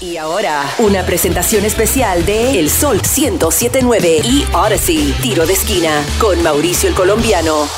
Y ahora, una presentación especial de El Sol 1079 y Odyssey, tiro de esquina, con Mauricio el Colombiano.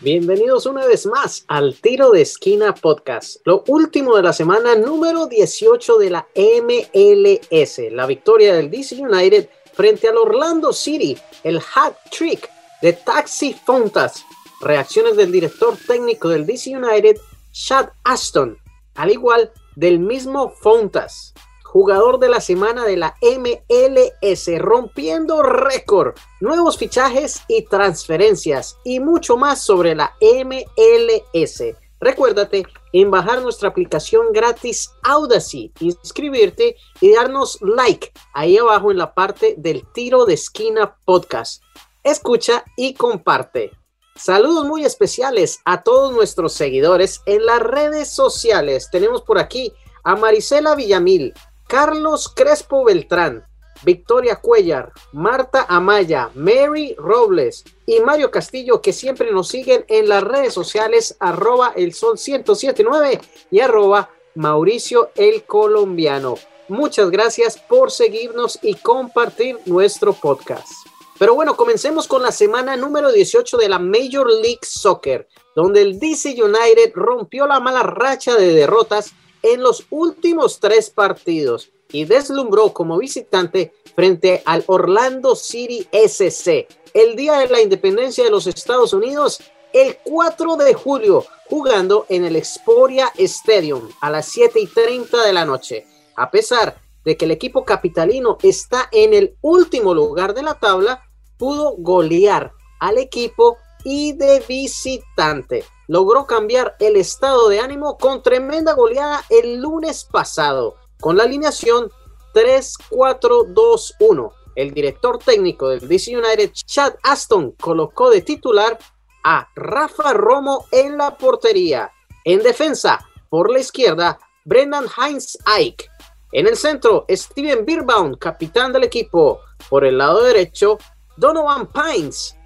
Bienvenidos una vez más al Tiro de Esquina Podcast, lo último de la semana número 18 de la MLS, la victoria del DC United frente al Orlando City, el hat trick de Taxi Fontas, reacciones del director técnico del DC United, Chad Aston, al igual del mismo Fontas, jugador de la semana de la MLS, rompiendo récord, nuevos fichajes y transferencias y mucho más sobre la MLS. Recuérdate en bajar nuestra aplicación gratis Audacy, inscribirte y darnos like ahí abajo en la parte del tiro de esquina podcast. Escucha y comparte. Saludos muy especiales a todos nuestros seguidores en las redes sociales. Tenemos por aquí a Marisela Villamil, Carlos Crespo Beltrán, Victoria Cuellar, Marta Amaya, Mary Robles y Mario Castillo que siempre nos siguen en las redes sociales arroba el sol 1079 y arroba Mauricio el Colombiano. Muchas gracias por seguirnos y compartir nuestro podcast. Pero bueno, comencemos con la semana número 18 de la Major League Soccer, donde el DC United rompió la mala racha de derrotas en los últimos tres partidos y deslumbró como visitante frente al Orlando City SC el día de la independencia de los Estados Unidos, el 4 de julio, jugando en el Exporia Stadium a las 7 y 30 de la noche. A pesar de que el equipo capitalino está en el último lugar de la tabla, pudo golear al equipo y de visitante. Logró cambiar el estado de ánimo con tremenda goleada el lunes pasado, con la alineación 3-4-2-1. El director técnico del DC United, Chad Aston, colocó de titular a Rafa Romo en la portería. En defensa, por la izquierda, Brendan Heinz Ike. En el centro, Steven Birbaum, capitán del equipo. Por el lado derecho, Donovan Pines.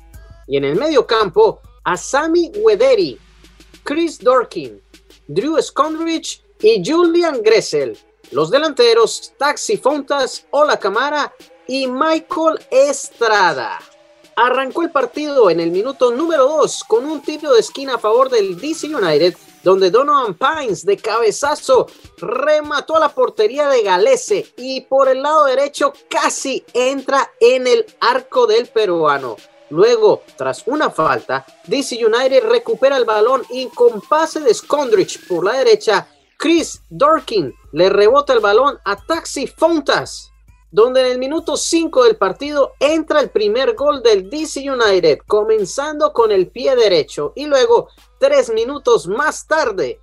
Y en el medio campo, a Sammy Wederi, Chris Dorkin, Drew Scondridge y Julian Gressel. Los delanteros, Taxi Fontas, Ola Camara y Michael Estrada. Arrancó el partido en el minuto número 2 con un tiro de esquina a favor del DC United, donde Donovan Pines de cabezazo remató a la portería de Galese y por el lado derecho casi entra en el arco del peruano. Luego, tras una falta, DC United recupera el balón y con pase de Scondridge por la derecha, Chris Dorkin le rebota el balón a Taxi Fontas, donde en el minuto 5 del partido entra el primer gol del DC United, comenzando con el pie derecho. Y luego, tres minutos más tarde,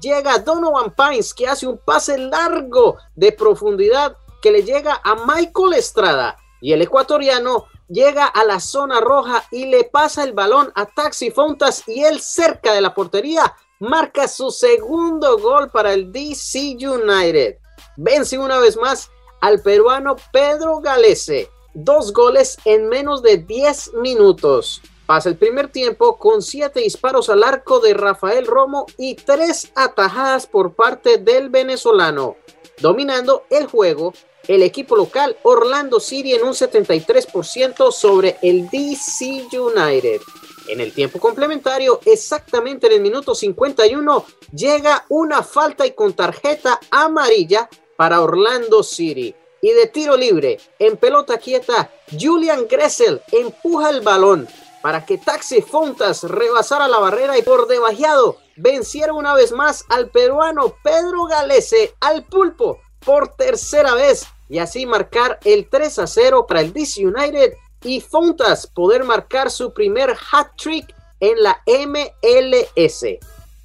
llega Donovan Pines que hace un pase largo de profundidad que le llega a Michael Estrada. Y el ecuatoriano llega a la zona roja y le pasa el balón a Taxi Fontas. Y él cerca de la portería marca su segundo gol para el DC United. Vence una vez más al peruano Pedro Galese. Dos goles en menos de 10 minutos. Pasa el primer tiempo con siete disparos al arco de Rafael Romo y tres atajadas por parte del venezolano. Dominando el juego, el equipo local Orlando City en un 73% sobre el DC United. En el tiempo complementario, exactamente en el minuto 51, llega una falta y con tarjeta amarilla para Orlando City. Y de tiro libre, en pelota quieta, Julian Gressel empuja el balón para que Taxi Fontas rebasara la barrera y por debajeado venciera una vez más al peruano Pedro Galese al pulpo por tercera vez y así marcar el 3 a 0 para el DC United y Fontas poder marcar su primer hat trick en la MLS.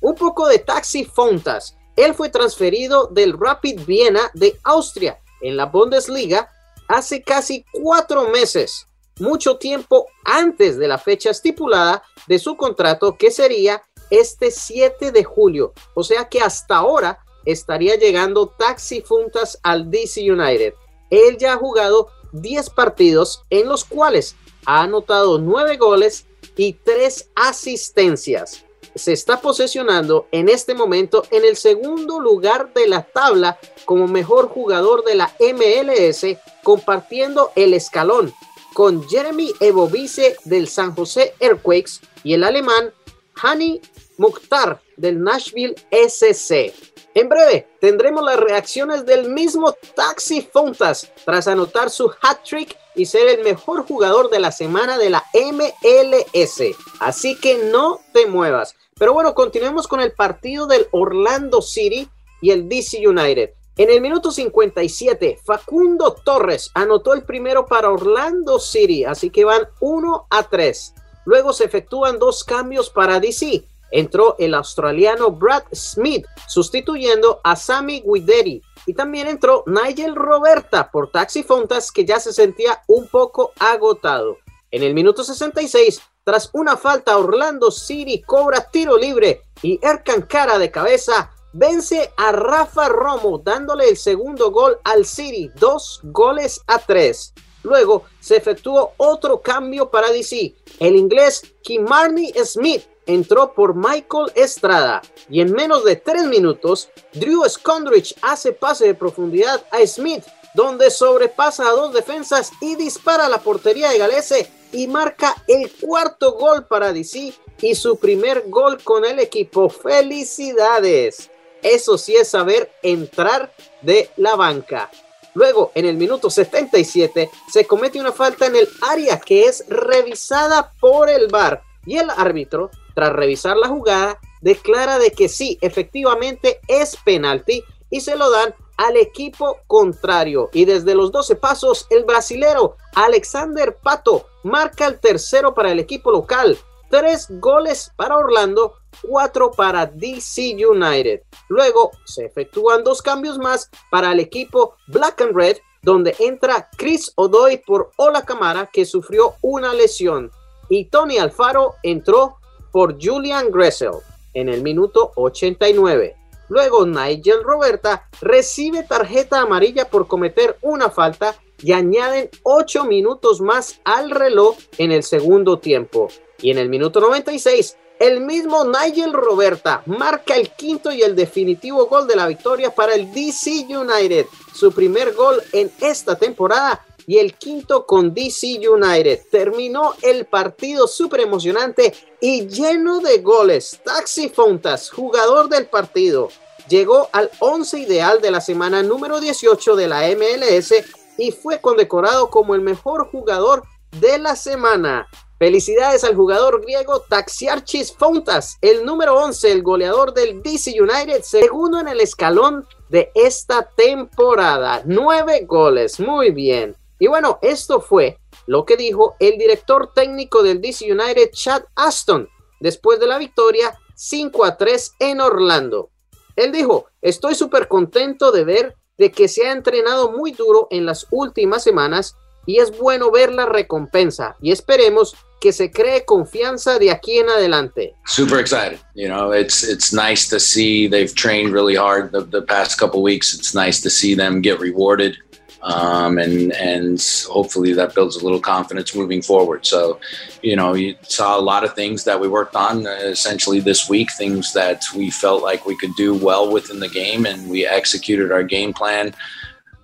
Un poco de Taxi Fontas. Él fue transferido del Rapid Viena de Austria en la Bundesliga hace casi cuatro meses, mucho tiempo antes de la fecha estipulada de su contrato que sería este 7 de julio. O sea que hasta ahora estaría llegando Taxi Funtas al DC United. Él ya ha jugado 10 partidos en los cuales ha anotado 9 goles y 3 asistencias. Se está posesionando en este momento en el segundo lugar de la tabla como mejor jugador de la MLS, compartiendo el escalón con Jeremy Evovice del San José Earthquakes y el alemán Hani Mukhtar del Nashville SC. En breve tendremos las reacciones del mismo Taxi Fontas tras anotar su hat-trick y ser el mejor jugador de la semana de la MLS. Así que no te muevas. Pero bueno, continuemos con el partido del Orlando City y el DC United. En el minuto 57, Facundo Torres anotó el primero para Orlando City, así que van 1 a 3. Luego se efectúan dos cambios para DC. Entró el australiano Brad Smith sustituyendo a Sammy Guideri y también entró Nigel Roberta por Taxi Fontas que ya se sentía un poco agotado. En el minuto 66, tras una falta, Orlando City cobra tiro libre y Erkan Cara de cabeza vence a Rafa Romo dándole el segundo gol al City, dos goles a tres. Luego se efectuó otro cambio para DC. El inglés Kimarni Smith entró por Michael Estrada y en menos de tres minutos Drew Scondrich hace pase de profundidad a Smith donde sobrepasa a dos defensas y dispara a la portería de Galese y marca el cuarto gol para DC y su primer gol con el equipo. ¡Felicidades! Eso sí es saber entrar de la banca. Luego, en el minuto 77, se comete una falta en el área que es revisada por el VAR y el árbitro, tras revisar la jugada, declara de que sí, efectivamente es penalti y se lo dan al equipo contrario. Y desde los 12 pasos, el brasilero Alexander Pato marca el tercero para el equipo local. Tres goles para Orlando, cuatro para DC United. Luego se efectúan dos cambios más para el equipo Black and Red, donde entra Chris Odoy por Ola Camara, que sufrió una lesión. Y Tony Alfaro entró por Julian Gressel en el minuto 89. Luego Nigel Roberta recibe tarjeta amarilla por cometer una falta y añaden 8 minutos más al reloj en el segundo tiempo. Y en el minuto 96, el mismo Nigel Roberta marca el quinto y el definitivo gol de la victoria para el DC United, su primer gol en esta temporada y el quinto con DC United. Terminó el partido súper emocionante y lleno de goles. Taxi Fontas, jugador del partido, llegó al 11 ideal de la semana número 18 de la MLS y fue condecorado como el mejor jugador de la semana. Felicidades al jugador griego Taxiarchis Fontas, el número 11, el goleador del DC United, segundo en el escalón de esta temporada. Nueve goles, muy bien. Y bueno, esto fue lo que dijo el director técnico del DC United, Chad Aston, después de la victoria 5 a 3 en Orlando. Él dijo, estoy súper contento de ver de que se ha entrenado muy duro en las últimas semanas y es bueno ver la recompensa y esperemos que se cree confianza de aquí en adelante. Super excited. You know, it's it's nice to see they've trained really hard the, the past couple weeks. It's nice to see them get rewarded. Um, and and hopefully that builds a little confidence moving forward. So, you know, you saw a lot of things that we worked on uh, essentially this week, things that we felt like we could do well within the game, and we executed our game plan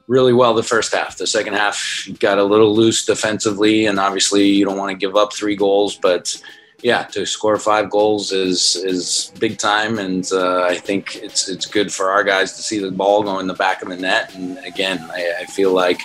really well the first half. The second half got a little loose defensively, and obviously you don't want to give up three goals, but yeah, to score five goals is is big time, and uh, I think it's it's good for our guys to see the ball go in the back of the net. And again, I, I feel like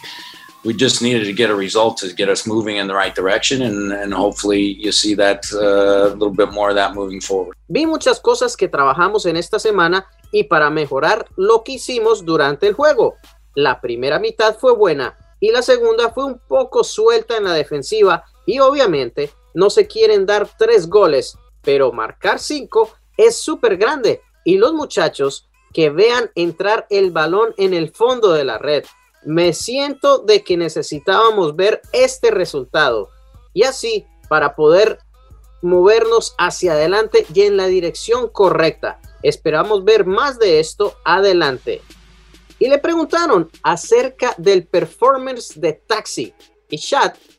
we just needed to get a result to get us moving in the right direction, and, and hopefully you see that uh, a little bit more of that moving forward. Vi muchas cosas que trabajamos en esta semana y para mejorar lo que hicimos durante el juego. La primera mitad fue buena y la segunda fue un poco suelta en la defensiva y obviamente no se quieren dar tres goles, pero marcar cinco es súper grande y los muchachos que vean entrar el balón en el fondo de la red. Me siento de que necesitábamos ver este resultado y así para poder movernos hacia adelante y en la dirección correcta. Esperamos ver más de esto adelante. Y le preguntaron acerca del performance de Taxi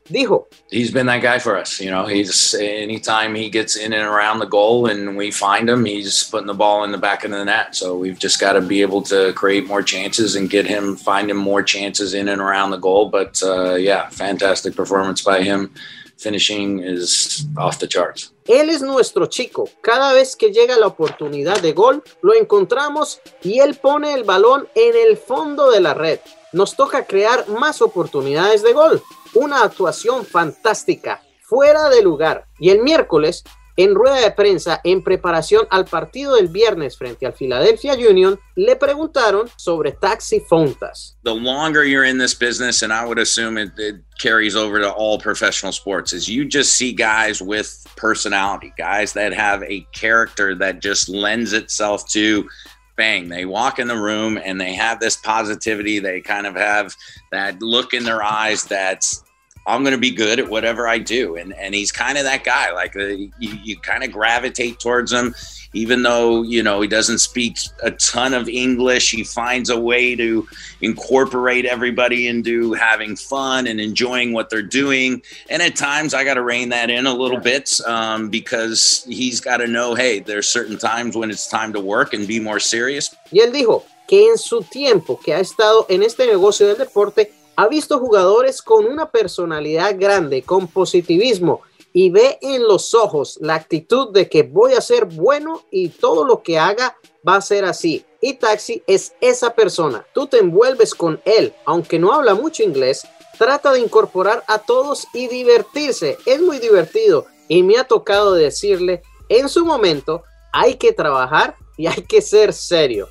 Y dijo, he's been that guy for us. You know, he's anytime he gets in and around the goal and we find him, he's putting the ball in the back of the net. So we've just got to be able to create more chances and get him, find him more chances in and around the goal. But uh, yeah, fantastic performance by him. Finishing is off the charts. Él es nuestro chico. Cada vez que llega la oportunidad de gol, lo encontramos y él pone el balón en el fondo de la red. Nos toca crear más oportunidades de gol una actuación fantástica, fuera de lugar. Y el miércoles, en rueda de prensa en preparación al partido del viernes frente al Philadelphia Union, le preguntaron sobre Taxi Fontas. The longer you're in this business, and I would assume it, it carries over to all professional sports, is you just see guys with personality, guys that have a character that just lends itself to bang they walk in the room and they have this positivity. They kind of have that look in their eyes that's I'm going to be good at whatever I do. And, and he's kind of that guy. Like uh, you, you kind of gravitate towards him, even though, you know, he doesn't speak a ton of English. He finds a way to incorporate everybody into having fun and enjoying what they're doing. And at times I got to rein that in a little bit um, because he's got to know, hey, there's certain times when it's time to work and be more serious. Y él dijo que en su tiempo que ha estado en este negocio del deporte, ha visto jugadores con una personalidad grande, con positivismo y ve en los ojos la actitud de que voy a ser bueno y todo lo que haga va a ser así. Y Taxi es esa persona. Tú te envuelves con él, aunque no habla mucho inglés, trata de incorporar a todos y divertirse. Es muy divertido y me ha tocado decirle, en su momento hay que trabajar y hay que ser serio.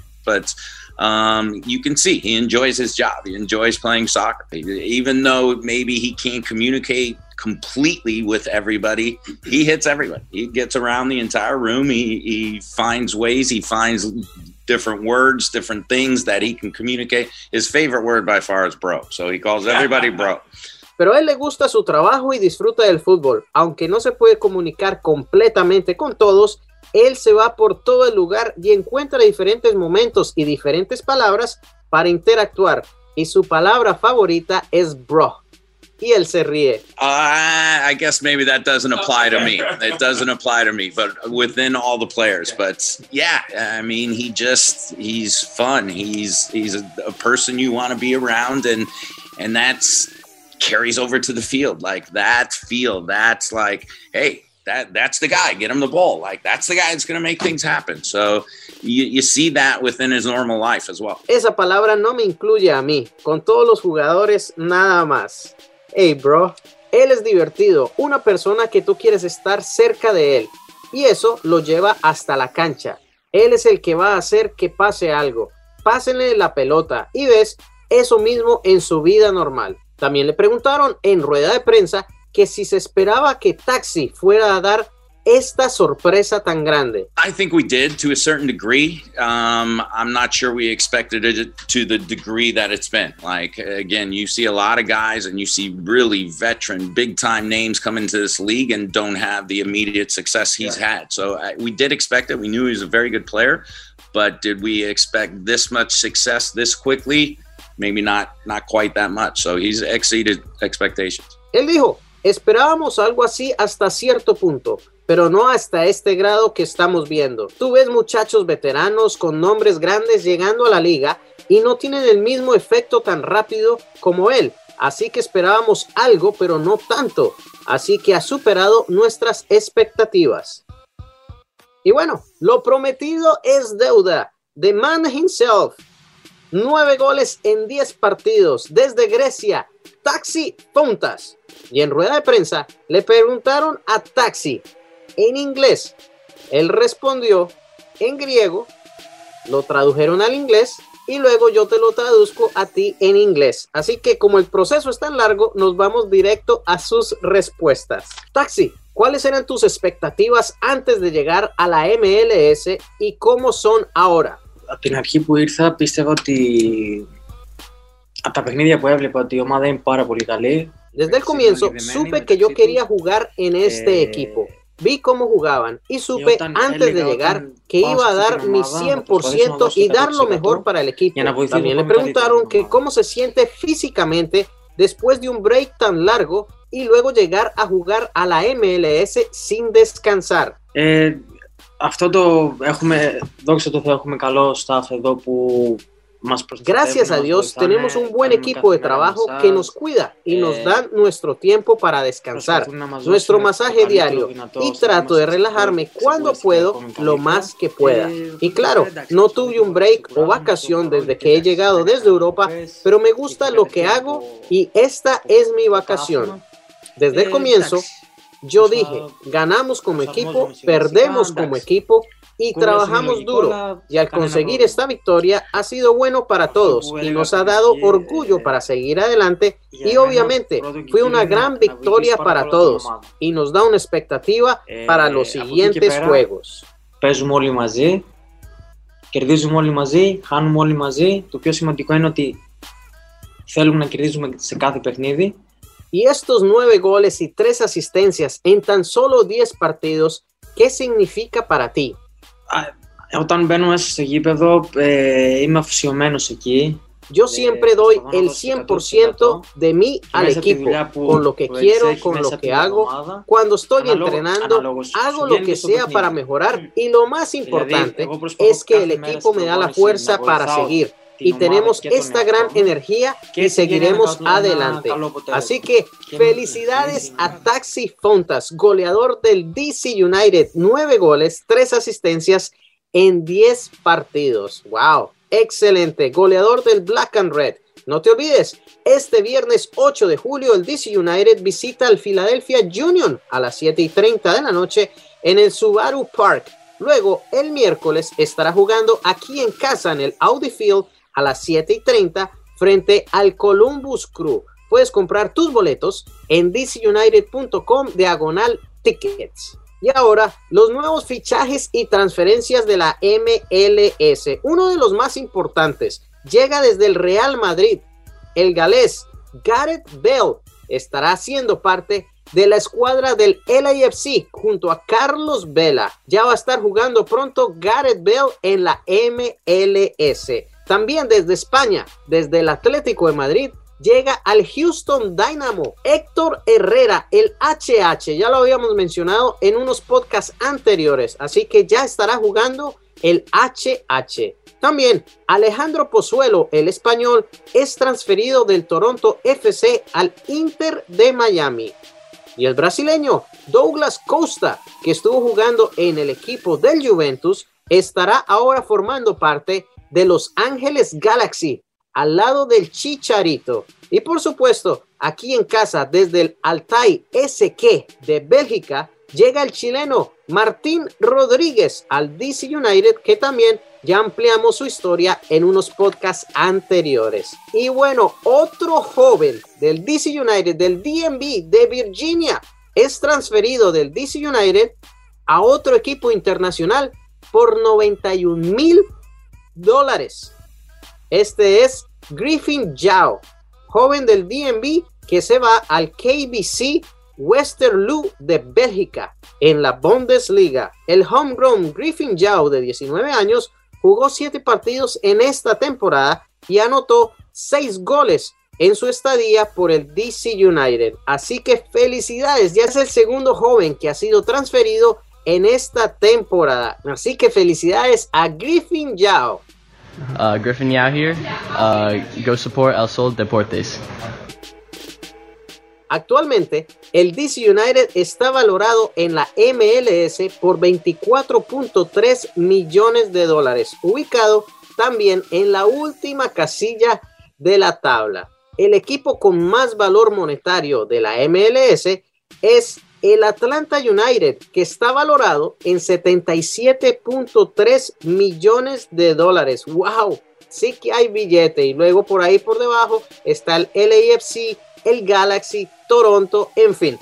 Um, you can see he enjoys his job. He enjoys playing soccer. Even though maybe he can't communicate completely with everybody, he hits everyone. He gets around the entire room. He, he finds ways, he finds different words, different things that he can communicate. His favorite word by far is bro. So he calls everybody bro. Pero a él le gusta su trabajo y disfruta del fútbol. Aunque no se puede comunicar completamente con todos, él se va por todo el lugar y encuentra diferentes momentos y diferentes palabras para interactuar. Y su palabra favorita es bro. Y él se ríe. Uh, I guess maybe that doesn't apply to me. It doesn't apply to me, but within all the players. But yeah, I mean, he just he's fun. He's he's a, a person you want to be around, and and that's carries over to the field. Like that field, that's like, hey, that that's the guy. Get him the ball. Like that's the guy that's going make things happen. So you see that within his normal life as well. Esa palabra no me incluye a mí. Con todos los jugadores nada más. Hey, bro. Él es divertido, una persona que tú quieres estar cerca de él. Y eso lo lleva hasta la cancha. Él es el que va a hacer que pase algo. Pásenle la pelota y ves eso mismo en su vida normal. También le preguntaron en rueda de prensa que si se esperaba que Taxi fuera a dar esta sorpresa tan grande? I think we did to a certain degree. Um, I'm not sure we expected it to the degree that it's been. Like, again, you see a lot of guys and you see really veteran, big time names come into this league and don't have the immediate success he's yeah. had. So uh, we did expect it. We knew he was a very good player, but did we expect this much success this quickly? Maybe not, not quite that much. So he's exceeded expectations. Él dijo, Esperábamos algo así hasta cierto punto, pero no hasta este grado que estamos viendo. Tú ves muchachos veteranos con nombres grandes llegando a la liga y no tienen el mismo efecto tan rápido como él. Así que esperábamos algo, pero no tanto. Así que ha superado nuestras expectativas. Y bueno, lo prometido es deuda. The man himself. Nueve goles en diez partidos desde Grecia. Taxi Fontas. Y en rueda de prensa le preguntaron a Taxi en inglés. Él respondió en griego, lo tradujeron al inglés y luego yo te lo traduzco a ti en inglés. Así que como el proceso es tan largo, nos vamos directo a sus respuestas. Taxi, ¿cuáles eran tus expectativas antes de llegar a la MLS y cómo son ahora? Από την αρχή που ήρθα πίστευα ότι από τα παιχνίδια που έβλεπα ότι η ομάδα είναι πάρα πολύ καλή Desde el comienzo supe que yo quería jugar en este equipo. Vi cómo jugaban y supe antes de llegar que iba a dar mi 100% y dar lo mejor para el equipo. También le preguntaron que cómo se siente físicamente después de un break tan largo y luego llegar a jugar a la MLS sin descansar. Ε, αυτό το έχουμε, δόξα τω Θεώ, έχουμε καλό staff εδώ που μας προστατεύουν, Gracias a μας Dios βοηθάνε, tenemos un buen κάνουν equipo de κάθε μέρα trabajo massage, que nos cuida y nos eh, dan nuestro tiempo para descansar. προσπαθούν να μας nuestro δώσουν το masaje καλύτερο diario δυνατό y ώστε να trato de είμαστε relajarme σε cuando πορεία puedo ακόμη lo καλύτερα. más que pueda. Ε, Y claro, εντάξει, no αυτό tuve το un break o κουράζομαι, vacación το desde κάνω que he και llegado εντάξει, desde Europa, πες, pero me και gusta φέρε lo que και hago από y esta es mi το vacación. πρωτάθλημα. Desde el Ε, comienzo, εντάξει, yo Nos dije, ganamos como nos equipo, armamos en perdemos Mexican, como Dax. equipo y κούραση trabajamos λογικό, duro. αλλά Y al κανένα conseguir πρόβλημα. esta victoria ha sido bueno para Αυτό todos που y έλεγα nos ha στην dado αρχή, orgullo ε, para seguir adelante για y μένα obviamente πρώτο και fue κύριο una είναι gran να victoria βοηθήσεις para πάρα πολύ todos την ομάδα. y nos da una expectativa Ε, para los από εκεί και siguientes πέρα, juegos. Παίζουμε όλοι μαζί, κερδίζουμε όλοι μαζί, χάνουμε όλοι μαζί. Το πιο σημαντικό είναι ότι θέλουμε να κερδίζουμε σε κάθε παιχνίδι. Y estos nueve goles y tres asistencias en tan solo 10 partidos, ¿qué significa para ti? Όταν μπαίνω μέσα στο γήπεδο, ε, είμαι αφοσιωμένος εκεί. Yo Eh, siempre doy pues, el bueno, 100% de mí Και al μέσα από τη equipo, δουλειά που, con lo que που quiero, έχει con μέσα lo από que την hago. εβδομάδα. Cuando estoy Ανάλογο- entrenando, ανάλογος hago σου lo βγαίνει que στο sea παιχνίδι. para mejorar y lo más Δηλαδή, importante εγώ προσπαθώ es que el κάθε μέρα equipo στην me da la προπόνηση fuerza να para βοηθάω seguir την y tenemos esta gran energía y seguiremos adelante. Así que felicidades a Taxi Fontas, goleador del DC United, nueve goles, tres asistencias en 10 partidos. ¡Wow! Excelente, goleador del Black and Red. No te olvides, este viernes 8 de julio el DC United visita al Philadelphia Union a las 7 y 30 de la noche en el Subaru Park. Luego, el miércoles estará jugando aquí en casa en el Audi Field a las 7 y 30 frente al Columbus Crew. Puedes comprar tus boletos en dcunited.com diagonal tickets. Y ahora, los nuevos fichajes y transferencias de la MLS. Uno de los más importantes llega desde el Real Madrid. El galés Gareth Bell estará siendo parte de la escuadra del LAFC junto a Carlos Vela. Ya va a estar jugando pronto Gareth Bell en la MLS. También desde España, desde el Atlético de Madrid, llega al Houston Dynamo Héctor Herrera, el HH. Ya lo habíamos mencionado en unos podcasts anteriores, así que ya estará jugando el HH. También Alejandro Pozuelo, el español, es transferido del Toronto FC al Inter de Miami. Y el brasileño Douglas Costa, que estuvo jugando en el equipo del Juventus, estará ahora formando parte de Los Ángeles Galaxy, al lado del Chicharito. Y por supuesto, aquí en casa, desde el Altai SK de Bélgica, llega el chileno Martín Rodríguez al DC United, que también ya ampliamos su historia en unos podcasts anteriores. Y bueno, otro joven del DC United, del DMV de Virginia, es transferido del DC United a otro equipo internacional por 91 mil dólares. Este es Griffin Yao, joven del DMV que se va al KBC Westerlo de Bélgica en la Bundesliga. El homegrown Griffin Yao de 19 años jugó 7 partidos en esta temporada y anotó 6 goles en su estadía por el DC United. Así que felicidades, ya es el segundo joven que ha sido transferido en esta temporada. Así que felicidades a Griffin Yao. Uh, Griffin Yao here. Uh, go support El Sol Deportes. Actualmente, el DC United está valorado en la MLS por 24.3 millones de dólares, ubicado también en la última casilla de la tabla. El equipo con más valor monetario de la MLS es el Atlanta United, que está valorado en 77.3 millones de dólares. ¡Wow! Sí que hay billete. Y luego por ahí por debajo está el LAFC, el Galaxy, Toronto, en fin.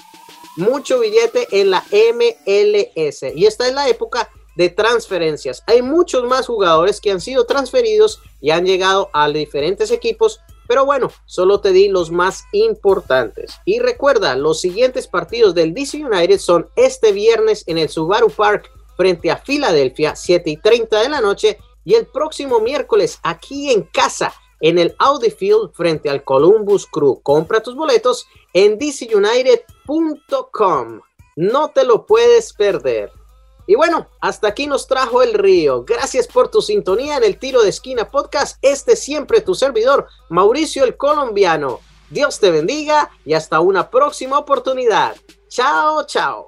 Mucho billete en la MLS. Y esta es la época de transferencias. Hay muchos más jugadores que han sido transferidos y han llegado a diferentes equipos pero bueno, solo te di los más importantes. Y recuerda, los siguientes partidos del DC United son este viernes en el Subaru Park frente a Filadelfia, 7 y 30 de la noche. Y el próximo miércoles aquí en casa, en el Audi Field frente al Columbus Crew. Compra tus boletos en dcunited.com. No te lo puedes perder. Y bueno, hasta aquí nos trajo el río. Gracias por tu sintonía en el Tiro de Esquina Podcast. Este siempre tu servidor, Mauricio el Colombiano. Dios te bendiga y hasta una próxima oportunidad. Chao, chao.